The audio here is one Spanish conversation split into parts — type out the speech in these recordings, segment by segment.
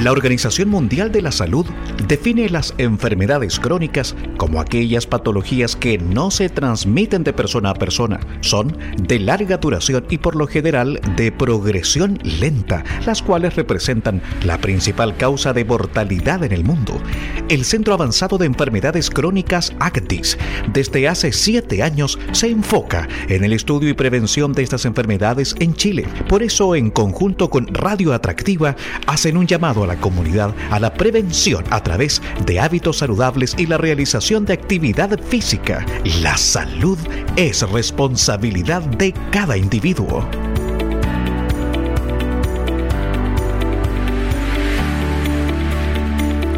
La Organización Mundial de la Salud define las enfermedades crónicas como aquellas patologías que no se transmiten de persona a persona, son de larga duración y por lo general de progresión lenta, las cuales representan la principal causa de mortalidad en el mundo. El Centro Avanzado de Enfermedades Crónicas ACTIS desde hace siete años se enfoca en el estudio y prevención de estas enfermedades en Chile. Por eso, en conjunto con Radio Atractiva, hacen un llamado a la comunidad a la prevención a través de hábitos saludables y la realización de actividad física. La salud es responsabilidad de cada individuo.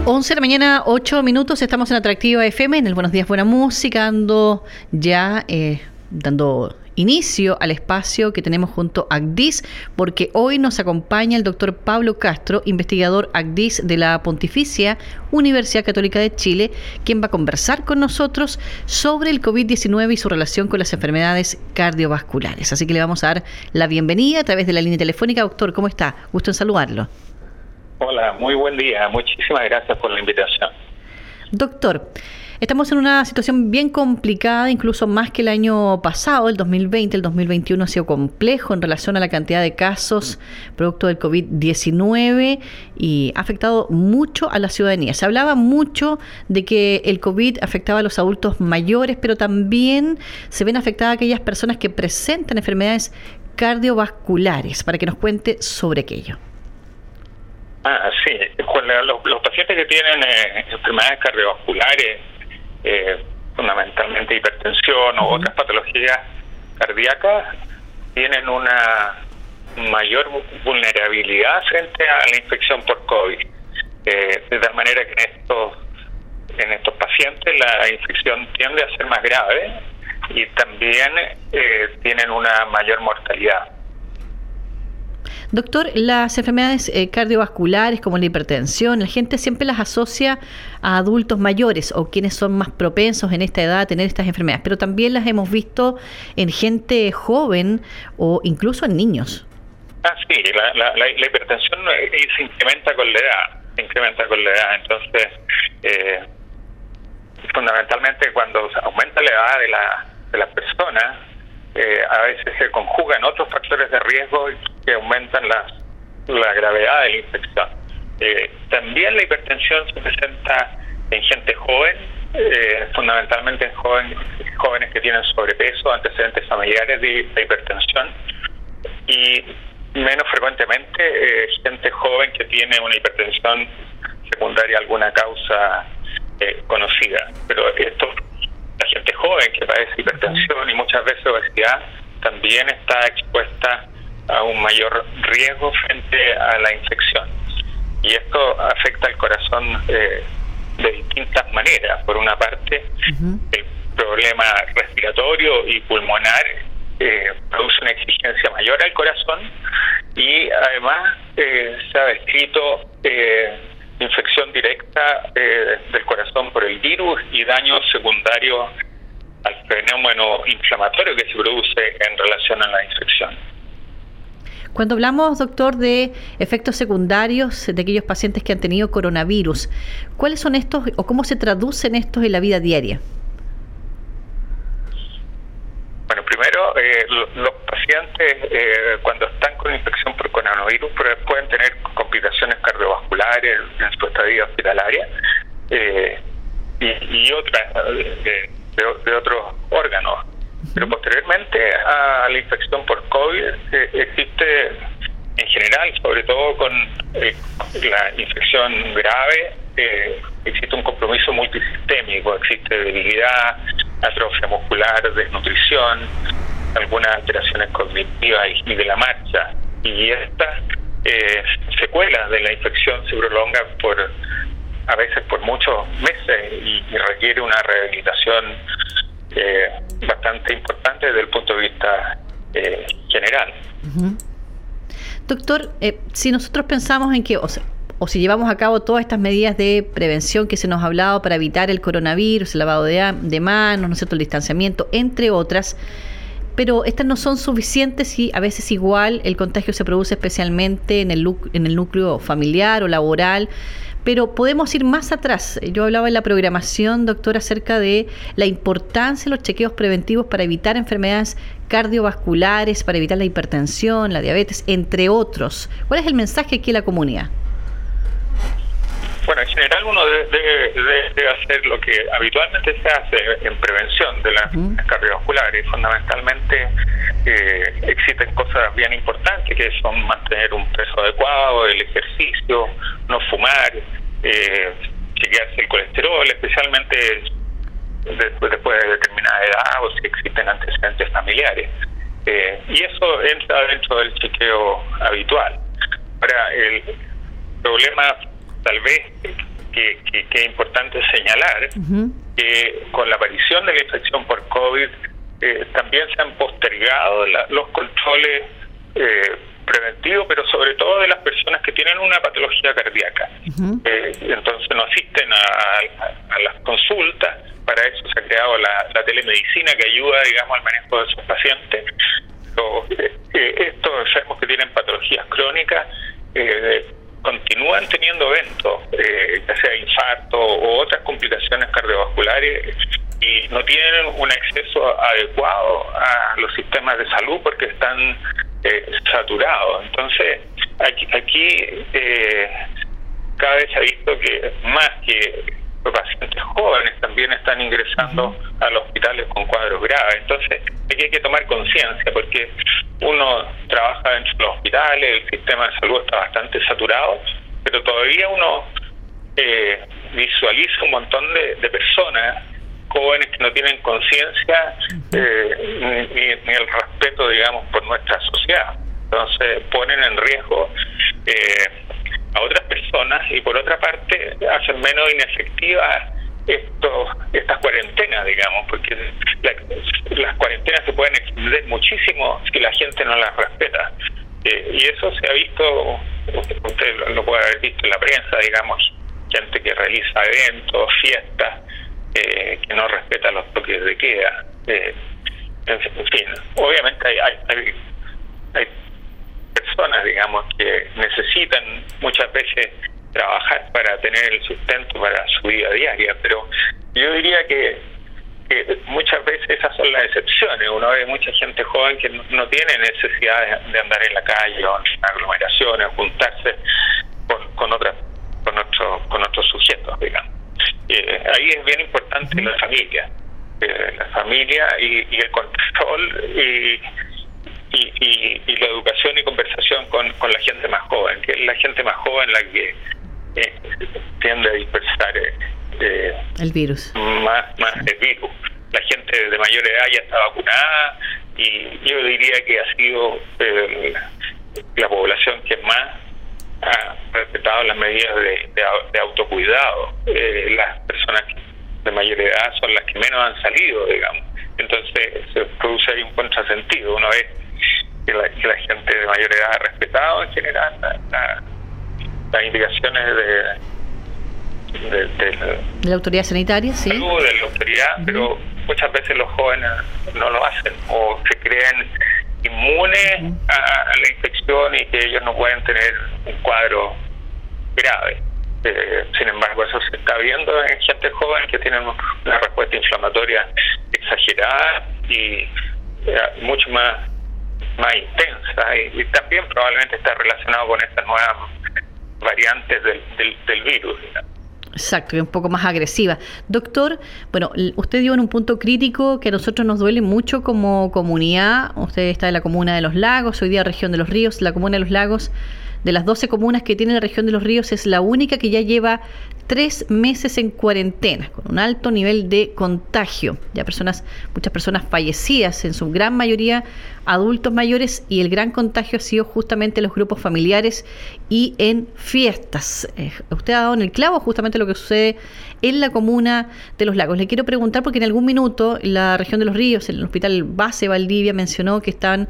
11 de la mañana, 8 minutos, estamos en Atractiva FM, en el Buenos Días Buena Música, ando ya eh, dando inicio al espacio que tenemos junto a ACDIS, porque hoy nos acompaña el doctor Pablo Castro, investigador ACDIS de la Pontificia Universidad Católica de Chile, quien va a conversar con nosotros sobre el COVID-19 y su relación con las enfermedades cardiovasculares. Así que le vamos a dar la bienvenida a través de la línea telefónica. Doctor, ¿cómo está? Gusto en saludarlo. Hola, muy buen día. Muchísimas gracias por la invitación. Doctor, Estamos en una situación bien complicada, incluso más que el año pasado, el 2020, el 2021 ha sido complejo en relación a la cantidad de casos producto del COVID-19 y ha afectado mucho a la ciudadanía. Se hablaba mucho de que el COVID afectaba a los adultos mayores, pero también se ven afectadas aquellas personas que presentan enfermedades cardiovasculares, para que nos cuente sobre aquello. Ah, sí. Los, pacientes que tienen eh, enfermedades cardiovasculares eh, fundamentalmente hipertensión o otras patologías cardíacas, tienen una mayor vulnerabilidad frente a la infección por COVID. Eh, de tal manera que en estos, en estos pacientes la infección tiende a ser más grave y también eh, tienen una mayor mortalidad. Doctor, las enfermedades eh, cardiovasculares como la hipertensión, la gente siempre las asocia a adultos mayores o quienes son más propensos en esta edad a tener estas enfermedades, pero también las hemos visto en gente joven o incluso en niños. Ah, sí, la, hipertensión eh, se incrementa con la edad, se incrementa con la edad, entonces eh, fundamentalmente cuando aumenta la edad de la, de la persona, eh, a veces se conjugan otros factores de riesgo que aumentan la, la gravedad de la infección. Eh, también la hipertensión se presenta en gente joven, eh, fundamentalmente en joven, jóvenes que tienen sobrepeso, antecedentes familiares de, hipertensión y menos frecuentemente gente joven que tiene una hipertensión secundaria alguna causa conocida. Pero esto la gente joven que padece hipertensión y muchas veces obesidad también está expuesta a un mayor riesgo frente a la infección. Y esto afecta al corazón eh, de distintas maneras. Por una parte, el problema respiratorio y pulmonar eh, produce una exigencia mayor al corazón y además eh, se ha descrito infección directa eh, del corazón por el virus y daño secundario al fenómeno inflamatorio que se produce en relación a la infección. Cuando hablamos, doctor, de efectos secundarios de aquellos pacientes que han tenido coronavirus, ¿cuáles son estos o cómo se traducen estos en la vida diaria? Bueno, primero, eh, los pacientes eh, cuando están con infección por coronavirus pueden tener complicaciones cardiovasculares en su estadía hospitalaria eh, y, otras de, otros órganos. Pero posteriormente a la infección por COVID existe en general, sobre todo con la infección grave, existe un compromiso multisistémico, existe debilidad, atrofia muscular, desnutrición, algunas alteraciones cognitivas y de la marcha. Y estas eh, secuelas de la infección se prolongan por a veces por muchos meses y, requiere una rehabilitación eh, bastante importante desde el punto de vista eh, general. Doctor, eh, si nosotros pensamos en que, o o si llevamos a cabo todas estas medidas de prevención que se nos ha hablado para evitar el coronavirus, el lavado de, de manos, ¿no es cierto? el distanciamiento, entre otras, pero estas no son suficientes y a veces igual el contagio se produce especialmente en el, en el núcleo familiar o laboral. Pero podemos ir más atrás. Yo hablaba en la programación, doctor, acerca de la importancia de los chequeos preventivos para evitar enfermedades cardiovasculares, para evitar la hipertensión, la diabetes, entre otros. ¿Cuál es el mensaje aquí a la comunidad? Bueno, en general uno debe, hacer lo que habitualmente se hace en prevención de las cardiovasculares. Fundamentalmente eh, existen cosas bien importantes que son mantener un peso adecuado, el ejercicio, no fumar, eh, chequearse el colesterol, especialmente después, después de determinada edad o si existen antecedentes familiares. Eh, y eso entra dentro del chequeo habitual. Ahora, el problema tal vez que, es importante señalar que con la aparición de la infección por COVID eh, también se han postergado los controles eh, preventivos, pero sobre todo de las personas que tienen una patología cardíaca. Eh, entonces no asisten a, las consultas, para eso se ha creado la, telemedicina que ayuda, digamos, al manejo de esos pacientes. estos sabemos que tienen patologías crónicas, continúan teniendo eventos, eh, ya sea infarto o otras complicaciones cardiovasculares, y no tienen un acceso adecuado a los sistemas de salud porque están eh, saturados. Entonces, aquí, aquí eh, cada vez se ha visto que más que pacientes jóvenes también están ingresando a los hospitales con cuadros graves. Entonces, aquí hay que tomar conciencia porque uno trabaja dentro de los hospitales, el sistema de salud está bastante saturado, pero todavía uno eh, visualiza un montón de, personas jóvenes que no tienen conciencia eh, ni, el respeto, digamos, por nuestra sociedad. Entonces ponen en riesgo eh, y por otra parte hacen menos inefectivas estos, estas cuarentenas, digamos, porque las cuarentenas se pueden extender muchísimo si la gente no las respeta. Eh, y eso se ha visto, usted lo puede haber visto en la prensa, digamos, gente que realiza eventos, fiestas, eh, que no respeta los toques de queda. Eh, en fin, obviamente hay, hay, hay personas, digamos, que necesitan muchas veces trabajar para tener el sustento para su vida diaria, pero yo diría que, muchas veces esas son las excepciones. Uno ve mucha gente joven que no, tiene necesidad de, andar en la calle o en aglomeraciones, juntarse con, con otras con otros con otros sujetos, digamos. Eh, ahí es bien importante la familia, eh, la familia y, y el control y y, y, la educación y conversación con, con la gente más joven, que es la gente más joven la que tiende a dispersar eh, el virus. Más, más el virus. La gente de mayor edad ya está vacunada y yo diría que ha sido eh, la población que más ha respetado las medidas de, de, autocuidado. las personas de mayor edad son las que menos han salido, digamos. Entonces se produce ahí un contrasentido. Una vez que la, que la gente de mayor edad ha respetado en general las indicaciones de, de, la autoridad sanitaria, sí. de la autoridad, pero muchas veces los jóvenes no lo hacen o se creen inmunes a, la infección y que ellos no pueden tener un cuadro grave. Eh, sin embargo, eso se está viendo en gente joven que tiene una respuesta inflamatoria exagerada y eh, mucho más más intensa y, también probablemente está relacionado con estas nuevas variantes del, del, virus. Exacto, es un poco más agresiva. Doctor, bueno, usted dio en un punto crítico que a nosotros nos duele mucho como comunidad. Usted está en la comuna de los lagos, hoy día región de los ríos, la comuna de los lagos de las 12 comunas que tiene la región de los ríos es la única que ya lleva tres meses en cuarentena, con un alto nivel de contagio. Ya personas, muchas personas fallecidas, en su gran mayoría adultos mayores, y el gran contagio ha sido justamente en los grupos familiares y en fiestas. Eh, usted ha dado en el clavo justamente lo que sucede en la comuna de Los Lagos. Le quiero preguntar porque en algún minuto la región de los ríos, el hospital base Valdivia, mencionó que están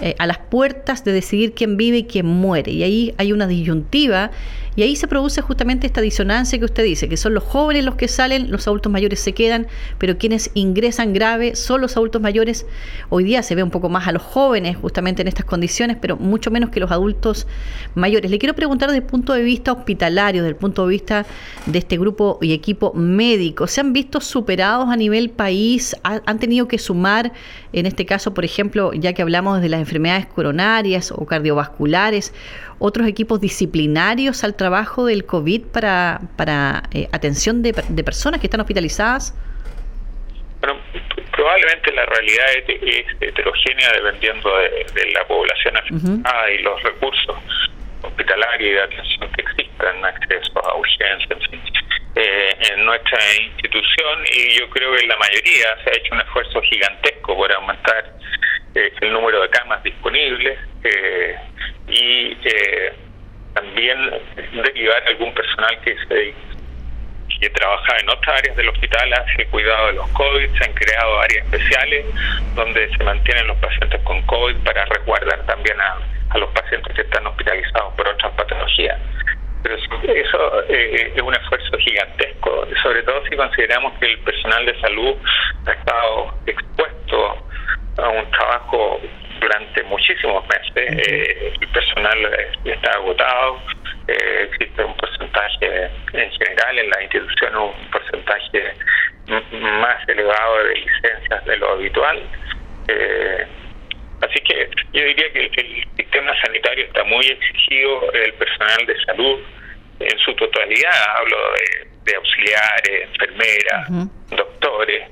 eh, a las puertas de decidir quién vive y quién muere. Y ahí hay una disyuntiva y ahí se produce justamente esta disonancia que usted dice, que son los jóvenes los que salen, los adultos mayores se quedan, pero quienes ingresan grave son los adultos mayores. Hoy día se ve un poco más a los jóvenes justamente en estas condiciones, pero mucho menos que los adultos mayores. Le quiero preguntar desde el punto de vista hospitalario, desde el punto de vista de este grupo y equipo médico, ¿se han visto superados a nivel país? ¿Han tenido que sumar, en este caso, por ejemplo, ya que hablamos de las enfermedades coronarias o cardiovasculares, otros equipos disciplinarios al trabajo del COVID para, para eh, atención de, de, personas que están hospitalizadas? Bueno, probablemente la realidad es, heterogénea dependiendo de, la población afectada y los recursos hospitalarios y de atención que existan, acceso a urgencias, eh, en nuestra institución y yo creo que la mayoría se ha hecho un esfuerzo gigantesco por aumentar eh, el número de camas disponibles eh, y eh, también derivar algún personal que se que trabaja en otras áreas del hospital hacia el cuidado de los COVID. Se han creado áreas especiales donde se mantienen los pacientes con COVID para resguardar también a, a los pacientes que están hospitalizados por otras patologías. Pero eso eh, es un esfuerzo gigantesco, sobre todo si consideramos que el personal de salud ha estado expuesto a un trabajo durante muchísimos meses. Eh, el personal está agotado, eh, existe un porcentaje en general en la institución, un porcentaje más elevado de licencias de lo habitual. Eh, así que yo diría que el, sistema sanitario está muy exigido, el personal de salud en su totalidad, hablo de, auxiliares, enfermeras, doctores.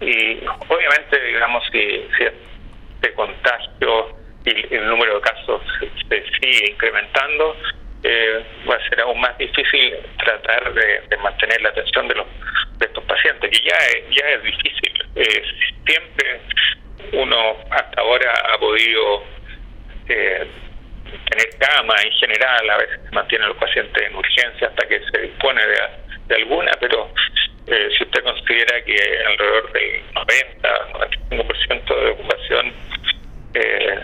y obviamente, digamos, si, si de contagio y el número de casos se sigue incrementando, eh, va a ser aún más difícil tratar de, mantener la atención de los de estos pacientes, que ya es, ya es difícil. Eh, siempre uno hasta ahora ha podido eh, tener cama en general, a veces mantiene a los pacientes en urgencia hasta que se dispone de, alguna, pero si usted considera que alrededor del 90, 95% de ocupación eh,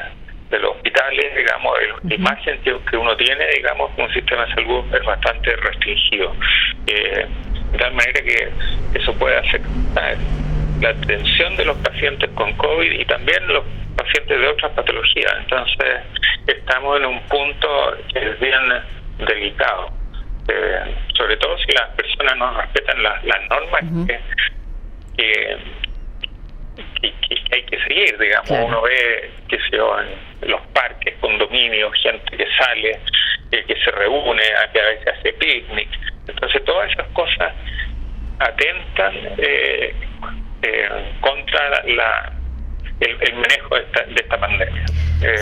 de los hospitales, digamos, la imagen que, uno tiene, digamos, un sistema de salud es bastante restringido. Eh, de tal manera que eso puede afectar la atención de los pacientes con COVID y también los pacientes de otras patologías. Entonces, estamos en un punto que es bien delicado. Eh, sobre todo si las personas no respetan las, normas que que, hay que seguir, digamos. Uno ve, que se en los parques, condominios, gente que sale, eh, que se reúne, que a veces hace picnic. Entonces, todas esas cosas atentan eh, eh, contra la el, manejo de esta, de esta pandemia.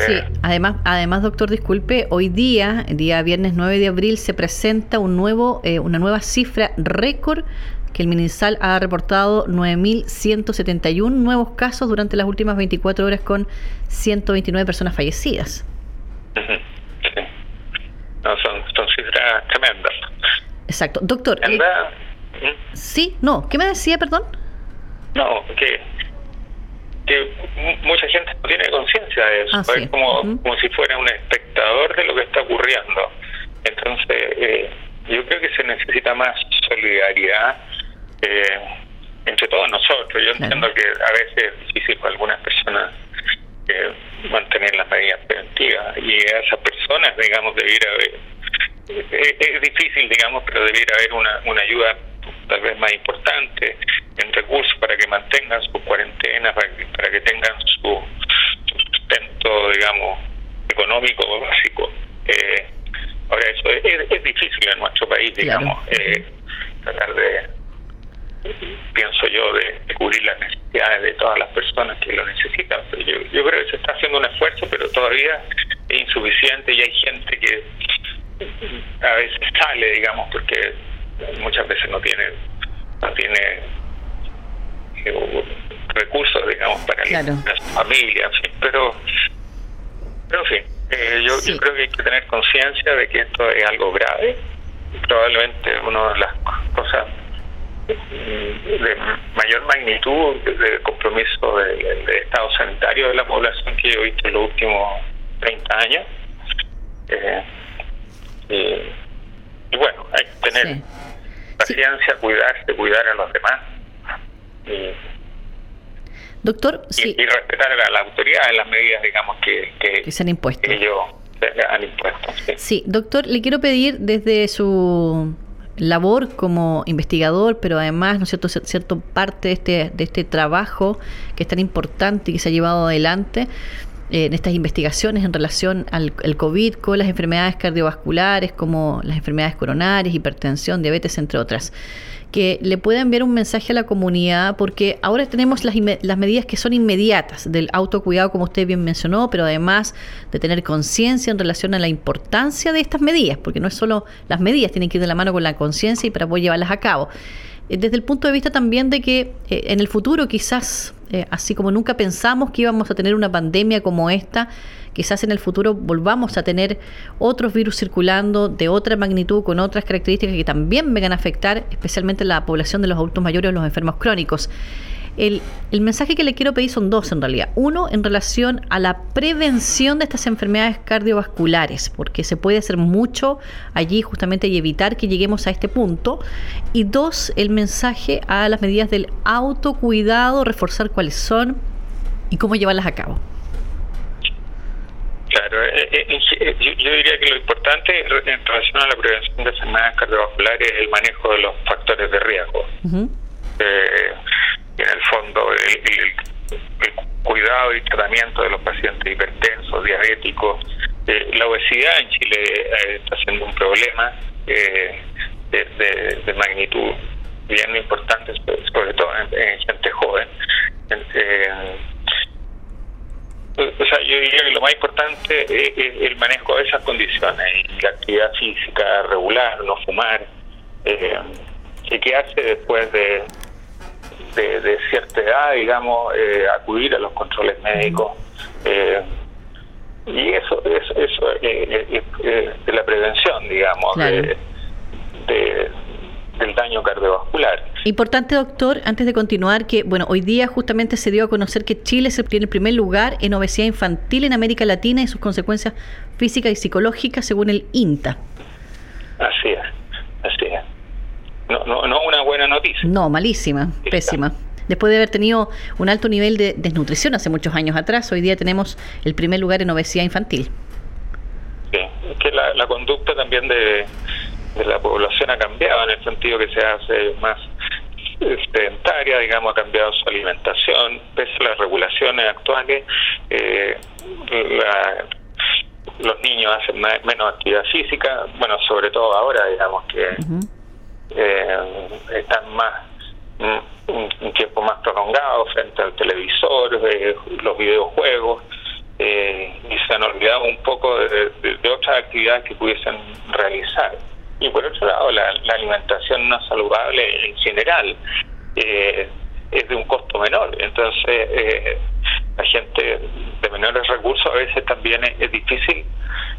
sí, además, además, doctor, disculpe, hoy día, el día viernes 9 de abril, se presenta un nuevo, una nueva cifra récord que el MinSal ha reportado 9.171 nuevos casos durante las últimas 24 horas con 129 personas fallecidas. Sí. No, son, cifras tremendas. Exacto. Doctor. Eh, ¿Mm? Sí, no. ¿Qué me decía, perdón? No, que, que mucha gente no tiene conciencia de eso. Ah, es como, como si fuera un espectador de lo que está ocurriendo. Entonces, eh, yo creo que se necesita más solidaridad eh, entre todos nosotros. Yo entiendo que a veces es difícil para algunas personas eh, mantener las medidas preventivas y a esas personas, digamos, debiera haber, eh, es, difícil, digamos, pero debiera haber una, una ayuda tal vez más importante en recursos para que mantengan su cuarentena, para que, para que tengan su, sustento, digamos, económico básico. Eh, ahora, eso es, es, difícil en nuestro país, digamos, eh, tratar de pienso yo, de, cubrir las necesidades de todas las personas que lo necesitan. yo, yo creo que se está haciendo un esfuerzo, pero todavía es insuficiente y hay gente que a veces sale, digamos, porque muchas veces no tiene no tiene eh, recursos, digamos, para claro. su familia, pero, pero en fin, eh, yo, yo creo que hay que tener conciencia de que esto es algo grave. Probablemente una de las cosas de mayor magnitud de compromiso del, estado sanitario de la población que yo he visto en los últimos 30 años. Eh, y, bueno, hay que tener paciencia, cuidarse, cuidar a los demás. Doctor, y, respetar a la, autoridad en las medidas, digamos, que, que, se han impuesto. ellos han impuesto. sí, doctor, le quiero pedir desde su labor como investigador, pero además, ¿no es cierto?, cierto parte de este, de este trabajo que es tan importante y que se ha llevado adelante en estas investigaciones en relación al COVID con las enfermedades cardiovasculares como las enfermedades coronarias, hipertensión, diabetes, entre otras que le pueda enviar un mensaje a la comunidad, porque ahora tenemos las, las medidas que son inmediatas del autocuidado, como usted bien mencionó, pero además de tener conciencia en relación a la importancia de estas medidas, porque no es solo las medidas, tienen que ir de la mano con la conciencia y para poder llevarlas a cabo. Eh, desde el punto de vista también de que eh, en el futuro quizás, eh, así como nunca pensamos que íbamos a tener una pandemia como esta, quizás en el futuro volvamos a tener otros virus circulando de otra magnitud, con otras características que también vengan a afectar especialmente la población de los adultos mayores o los enfermos crónicos. El, el, mensaje que le quiero pedir son dos en realidad. Uno, en relación a la prevención de estas enfermedades cardiovasculares, porque se puede hacer mucho allí justamente y evitar que lleguemos a este punto. Y dos, el mensaje a las medidas del autocuidado, reforzar cuáles son y cómo llevarlas a cabo. Claro, eh, eh, eh, yo, diría que lo importante en relación a la prevención de enfermedades cardiovasculares es el manejo de los factores de riesgo. En el fondo, el, cuidado y tratamiento de los pacientes hipertensos, diabéticos. la obesidad en Chile está siendo un problema de, magnitud bien importante, sobre todo en, gente joven. O sea, yo diría que lo más importante es, el manejo de esas condiciones y la actividad física regular, no fumar, eh, que hace después de, de, cierta edad, digamos, eh, acudir a los controles médicos. Eh, y eso, eso, eso es de la prevención, digamos, de, del daño cardiovascular. Importante, doctor, antes de continuar, que bueno, hoy día justamente se dio a conocer que Chile se tiene el primer lugar en obesidad infantil en América Latina y sus consecuencias físicas y psicológicas según el INTA. Así es, así es. No, no, no una buena noticia. No, malísima, pésima. Después de haber tenido un alto nivel de desnutrición hace muchos años atrás, hoy día tenemos el primer lugar en obesidad infantil. Sí, es que la conducta también de, de la población ha cambiado en el sentido que se hace más sedentaria, digamos, ha cambiado su alimentación, pese a las regulaciones actuales, eh, los niños hacen menos actividad física, bueno, sobre todo ahora, digamos que eh, están más un, tiempo más prolongado frente al televisor, eh, los videojuegos, y se han olvidado un poco de otras actividades que pudiesen realizar. Y por otro lado la, alimentación no saludable en general eh, es de un costo menor. Entonces eh, la gente de menores recursos a veces también es, difícil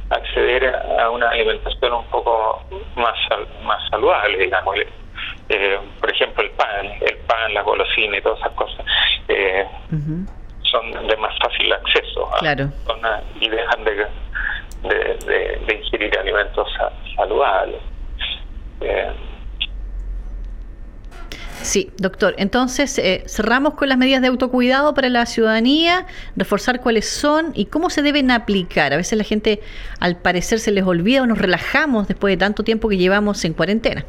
acceder a una alimentación un poco más más saludable digamos eh, por ejemplo el pan el pan la golosina y todas esas cosas son de más fácil acceso y dejan de de, de, ingerir alimentos saludables. Eh, sí, doctor. Entonces, eh, cerramos con las medidas de autocuidado para la ciudadanía, reforzar cuáles son y cómo se deben aplicar. A veces la gente, al parecer, se les olvida o nos relajamos después de tanto tiempo que llevamos en cuarentena.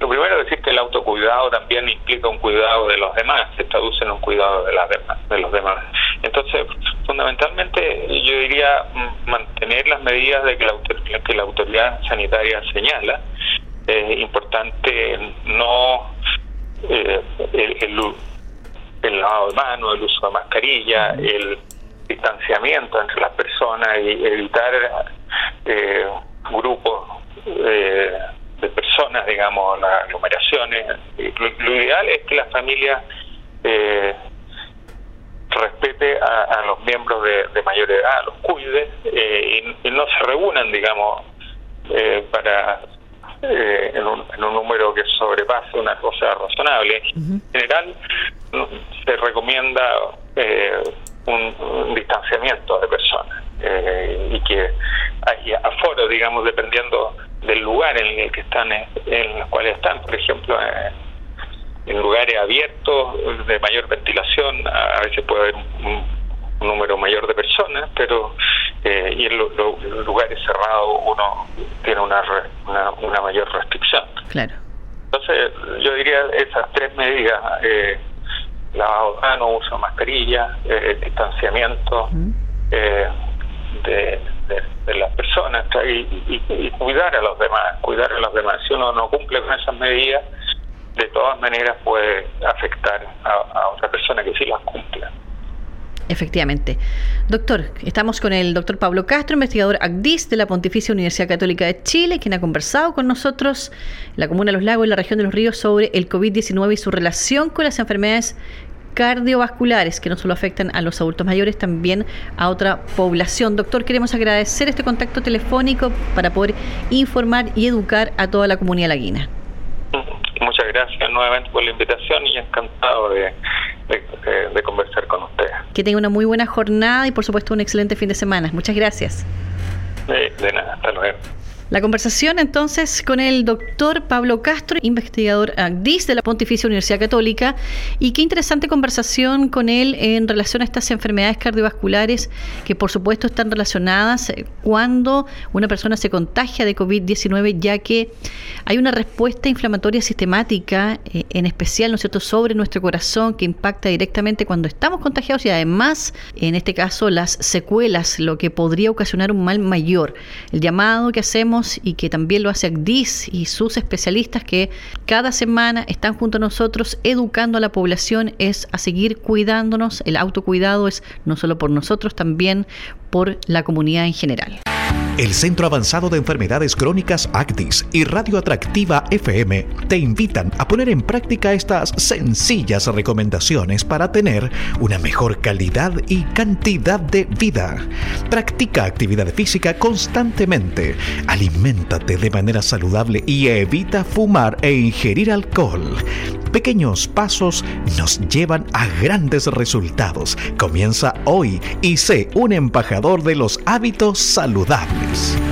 Lo primero es decir que el autocuidado también implica un cuidado de los demás, se traduce en un cuidado de, las de los demás. Entonces, fundamentalmente yo diría mantener las medidas de que la, que la autoridad sanitaria señala. Es importante no eh, el, lavado de manos, el uso de mascarilla, el distanciamiento entre las personas y evitar eh, grupos eh, de personas, digamos, las aglomeraciones. Lo, ideal es que la familia eh, respete a, los miembros de, mayor edad, los cuide eh, y, no se reúnan, digamos, eh, para eh, en, un, número que sobrepase una cosa razonable. En general, se recomienda eh, un, distanciamiento de personas eh, y que hay aforo, digamos, dependiendo del lugar en el que están, en los cuales están, por ejemplo, en lugares abiertos de mayor ventilación, a veces puede haber un, número mayor de personas, pero eh, y en los lugares cerrados uno tiene una, una, mayor restricción. Claro. Entonces, yo diría esas tres medidas, eh, lavado de manos, uso de mascarilla, eh, distanciamiento eh, de, de, las personas y, y, cuidar a los demás, cuidar a los demás. Si uno no cumple con esas medidas, de todas maneras puede afectar a, a otra persona que sí las cumple. Efectivamente. Doctor, estamos con el doctor Pablo Castro, investigador ACDIS de la Pontificia Universidad Católica de Chile, quien ha conversado con nosotros en la Comuna de los Lagos y la región de los Ríos sobre el COVID-19 y su relación con las enfermedades cardiovasculares que no solo afectan a los adultos mayores, también a otra población. Doctor, queremos agradecer este contacto telefónico para poder informar y educar a toda la comunidad laguina. Muchas gracias nuevamente por la invitación y encantado de, conversar. Que tenga una muy buena jornada y por supuesto un excelente fin de semana. Muchas gracias. de nada, hasta luego. La conversación entonces con el doctor Pablo Castro, investigador ACDIS de la Pontificia Universidad Católica, y qué interesante conversación con él en relación a estas enfermedades cardiovasculares que por supuesto están relacionadas eh, cuando una persona se contagia de COVID-19, ya que hay una respuesta inflamatoria sistemática, eh, en especial, ¿no cierto?, sobre nuestro corazón que impacta directamente cuando estamos contagiados y además, en este caso, las secuelas, lo que podría ocasionar un mal mayor. El llamado que hacemos y que también lo hace ACDIS y sus especialistas que cada semana están junto a nosotros educando a la población es a seguir cuidándonos. El autocuidado es no solo por nosotros, también por la comunidad en general. El Centro Avanzado de Enfermedades Crónicas ACTIS y Radio Atractiva FM te invitan a poner en práctica estas sencillas recomendaciones para tener una mejor calidad y cantidad de vida. Practica actividad física constantemente, aliméntate de manera saludable y evita fumar e ingerir alcohol. Pequeños pasos nos llevan a grandes resultados. Comienza hoy y sé un embajador de los hábitos saludables. Max.